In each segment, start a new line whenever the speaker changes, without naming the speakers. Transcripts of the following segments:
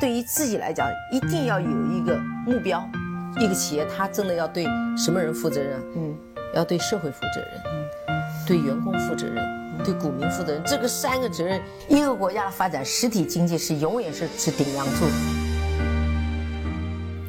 对于自己来讲，一定要有一个目标。一个企业，它真的要对什么人负责任？嗯，要对社会负责任，嗯，对员工负责任，对股民负责任。这个三个责任，一个国家的发展，实体经济是永远是是顶梁柱。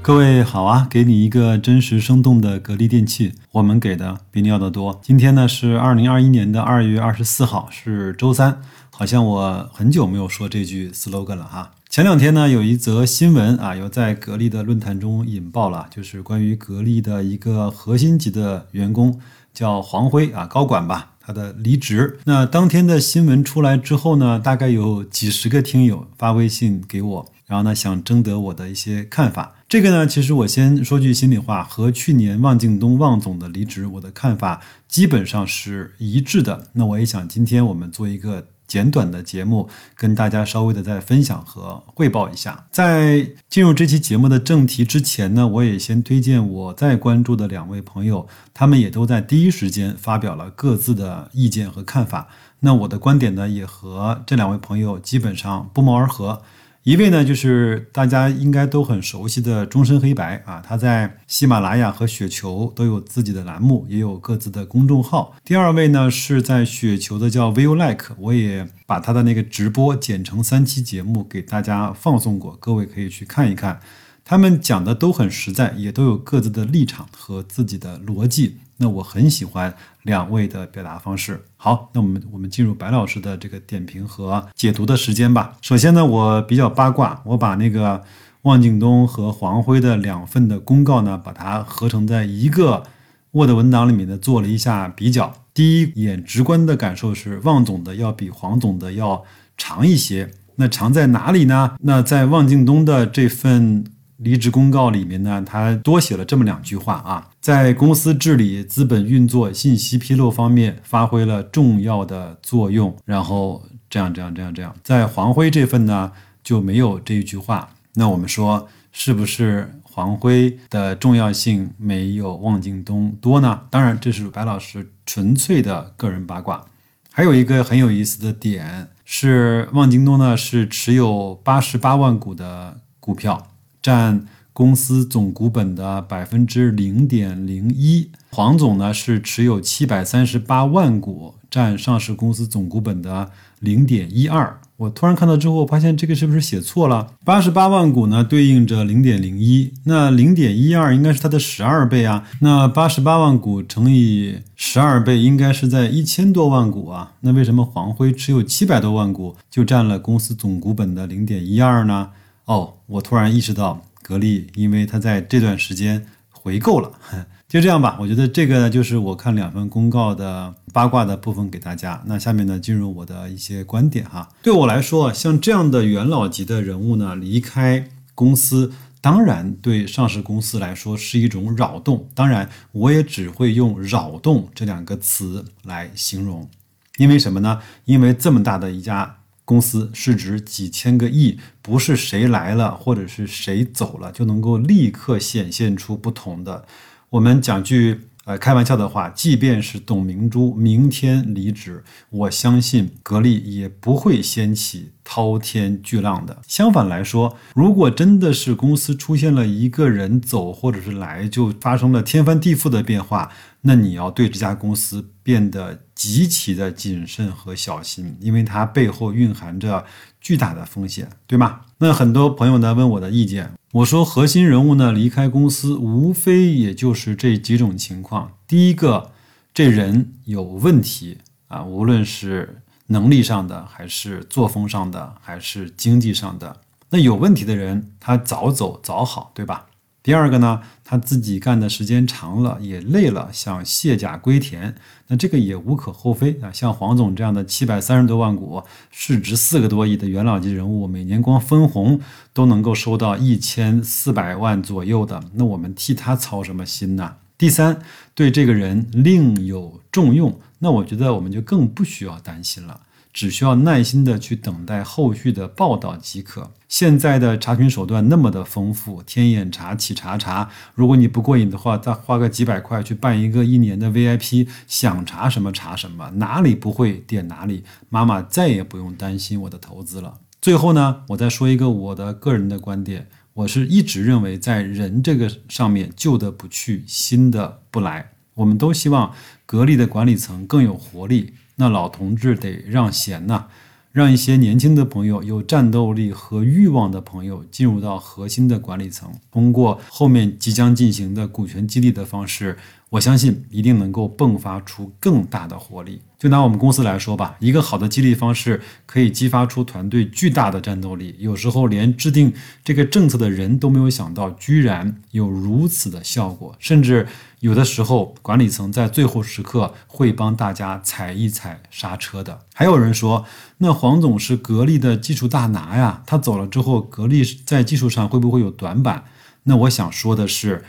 各位好啊，给你一个真实生动的格力电器，我们给的比你要的多。今天呢是二零二一年的二月二十四号，是周三，好像我很久没有说这句 slogan 了哈。前两天呢，有一则新闻啊，又在格力的论坛中引爆了，就是关于格力的一个核心级的员工，叫黄辉啊，高管吧，他的离职。那当天的新闻出来之后呢，大概有几十个听友发微信给我，然后呢，想征得我的一些看法。这个呢，其实我先说句心里话，和去年汪敬东汪总的离职，我的看法基本上是一致的。那我也想今天我们做一个。简短的节目，跟大家稍微的再分享和汇报一下。在进入这期节目的正题之前呢，我也先推荐我在关注的两位朋友，他们也都在第一时间发表了各自的意见和看法。那我的观点呢，也和这两位朋友基本上不谋而合。一位呢，就是大家应该都很熟悉的终身黑白啊，他在喜马拉雅和雪球都有自己的栏目，也有各自的公众号。第二位呢，是在雪球的叫 Will Like，我也把他的那个直播剪成三期节目给大家放送过，各位可以去看一看。他们讲的都很实在，也都有各自的立场和自己的逻辑。那我很喜欢两位的表达方式。好，那我们我们进入白老师的这个点评和解读的时间吧。首先呢，我比较八卦，我把那个望敬东和黄辉的两份的公告呢，把它合成在一个 Word 文档里面呢，做了一下比较。第一眼直观的感受是，望总的要比黄总的要长一些。那长在哪里呢？那在望敬东的这份。离职公告里面呢，他多写了这么两句话啊，在公司治理、资本运作、信息披露方面发挥了重要的作用。然后这样这样这样这样，在黄辉这份呢就没有这一句话。那我们说是不是黄辉的重要性没有汪京东多呢？当然，这是白老师纯粹的个人八卦。还有一个很有意思的点是，汪京东呢是持有八十八万股的股票。占公司总股本的百分之零点零一，黄总呢是持有七百三十八万股，占上市公司总股本的零点一二。我突然看到之后，发现这个是不是写错了？八十八万股呢对应着零点零一，那零点一二应该是它的十二倍啊。那八十八万股乘以十二倍，应该是在一千多万股啊。那为什么黄辉持有七百多万股就占了公司总股本的零点一二呢？哦，我突然意识到，格力因为它在这段时间回购了，就这样吧。我觉得这个呢，就是我看两份公告的八卦的部分给大家。那下面呢，进入我的一些观点哈。对我来说，像这样的元老级的人物呢，离开公司，当然对上市公司来说是一种扰动。当然，我也只会用“扰动”这两个词来形容，因为什么呢？因为这么大的一家。公司市值几千个亿，不是谁来了或者是谁走了就能够立刻显现出不同的。我们讲句呃开玩笑的话，即便是董明珠明天离职，我相信格力也不会掀起滔天巨浪的。相反来说，如果真的是公司出现了一个人走或者是来，就发生了天翻地覆的变化。那你要对这家公司变得极其的谨慎和小心，因为它背后蕴含着巨大的风险，对吗？那很多朋友呢问我的意见，我说核心人物呢离开公司，无非也就是这几种情况：第一个，这人有问题啊，无论是能力上的，还是作风上的，还是经济上的。那有问题的人，他早走早好，对吧？第二个呢，他自己干的时间长了，也累了，想卸甲归田，那这个也无可厚非啊。像黄总这样的七百三十多万股、市值四个多亿的元老级人物，每年光分红都能够收到一千四百万左右的，那我们替他操什么心呢？第三，对这个人另有重用，那我觉得我们就更不需要担心了。只需要耐心的去等待后续的报道即可。现在的查询手段那么的丰富，天眼查、企查查，如果你不过瘾的话，再花个几百块去办一个一年的 VIP，想查什么查什么，哪里不会点哪里，妈妈再也不用担心我的投资了。最后呢，我再说一个我的个人的观点，我是一直认为在人这个上面，旧的不去，新的不来。我们都希望格力的管理层更有活力，那老同志得让贤呐。让一些年轻的朋友、有战斗力和欲望的朋友进入到核心的管理层，通过后面即将进行的股权激励的方式，我相信一定能够迸发出更大的活力。就拿我们公司来说吧，一个好的激励方式可以激发出团队巨大的战斗力。有时候连制定这个政策的人都没有想到，居然有如此的效果，甚至。有的时候，管理层在最后时刻会帮大家踩一踩刹车的。还有人说，那黄总是格力的技术大拿呀，他走了之后，格力在技术上会不会有短板？那我想说的是，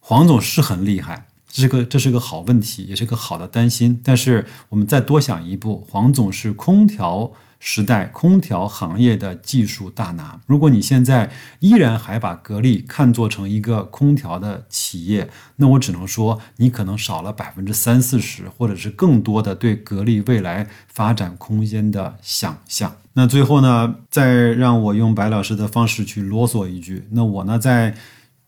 黄总是很厉害，这是个这是个好问题，也是个好的担心。但是我们再多想一步，黄总是空调。时代空调行业的技术大拿，如果你现在依然还把格力看作成一个空调的企业，那我只能说你可能少了百分之三四十，或者是更多的对格力未来发展空间的想象。那最后呢，再让我用白老师的方式去啰嗦一句，那我呢在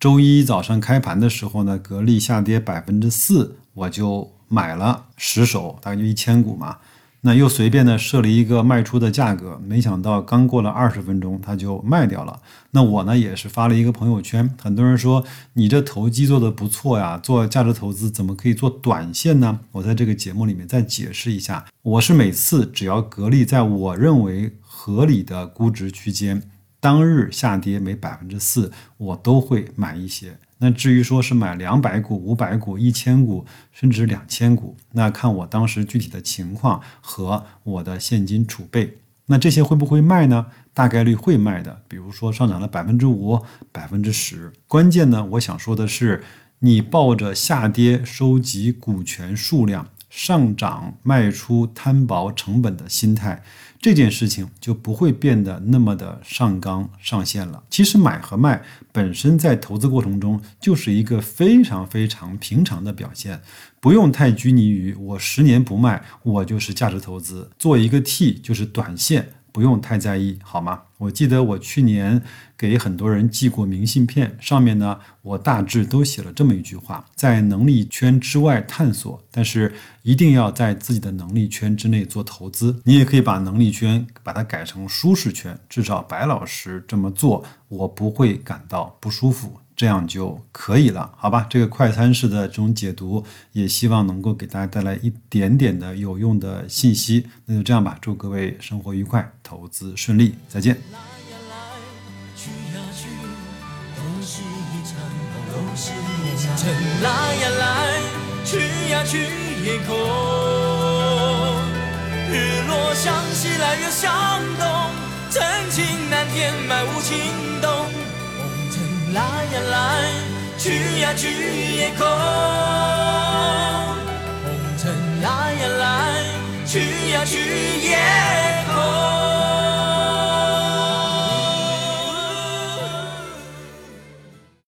周一早上开盘的时候呢，格力下跌百分之四，我就买了十手，大概就一千股嘛。那又随便的设了一个卖出的价格，没想到刚过了二十分钟，它就卖掉了。那我呢也是发了一个朋友圈，很多人说你这投机做的不错呀，做价值投资怎么可以做短线呢？我在这个节目里面再解释一下，我是每次只要格力在我认为合理的估值区间，当日下跌每百分之四，我都会买一些。那至于说是买两百股、五百股、一千股，甚至两千股，那看我当时具体的情况和我的现金储备。那这些会不会卖呢？大概率会卖的。比如说上涨了百分之五、百分之十。关键呢，我想说的是，你抱着下跌收集股权数量。上涨卖出摊薄成本的心态，这件事情就不会变得那么的上纲上线了。其实买和卖本身在投资过程中就是一个非常非常平常的表现，不用太拘泥于我十年不卖，我就是价值投资，做一个 T 就是短线。不用太在意，好吗？我记得我去年给很多人寄过明信片，上面呢，我大致都写了这么一句话：在能力圈之外探索，但是一定要在自己的能力圈之内做投资。你也可以把能力圈把它改成舒适圈，至少白老师这么做，我不会感到不舒服。这样就可以了，好吧？这个快餐式的这种解读，也希望能够给大家带来一点点的有用的信息。那就这样吧，祝各位生活愉快，投资顺利，再见。来呀来，去呀去夜空，日落向西来月向东，真情难填满无情洞。来呀来，去呀去也空，红尘来呀来，去呀去也空。